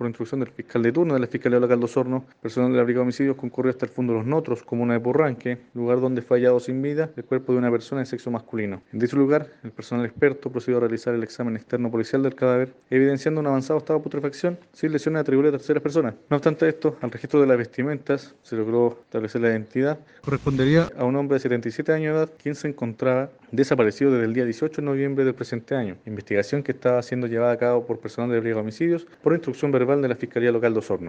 por instrucción del fiscal de turno de la Fiscalía Local de Osorno, personal de la Brigada de Homicidios concurrió hasta el fondo de Los Notros, comuna de Porranque, lugar donde fue hallado sin vida el cuerpo de una persona de sexo masculino. En dicho lugar, el personal experto procedió a realizar el examen externo policial del cadáver, evidenciando un avanzado estado de putrefacción sin lesiones atribuibles a terceras personas. No obstante esto, al registro de las vestimentas se logró establecer la identidad. Correspondería a un hombre de 77 años de edad, quien se encontraba desaparecido desde el día 18 de noviembre del presente año. Investigación que estaba siendo llevada a cabo por personal de Brigada Homicidios por instrucción verbal de la Fiscalía Local de Osorno.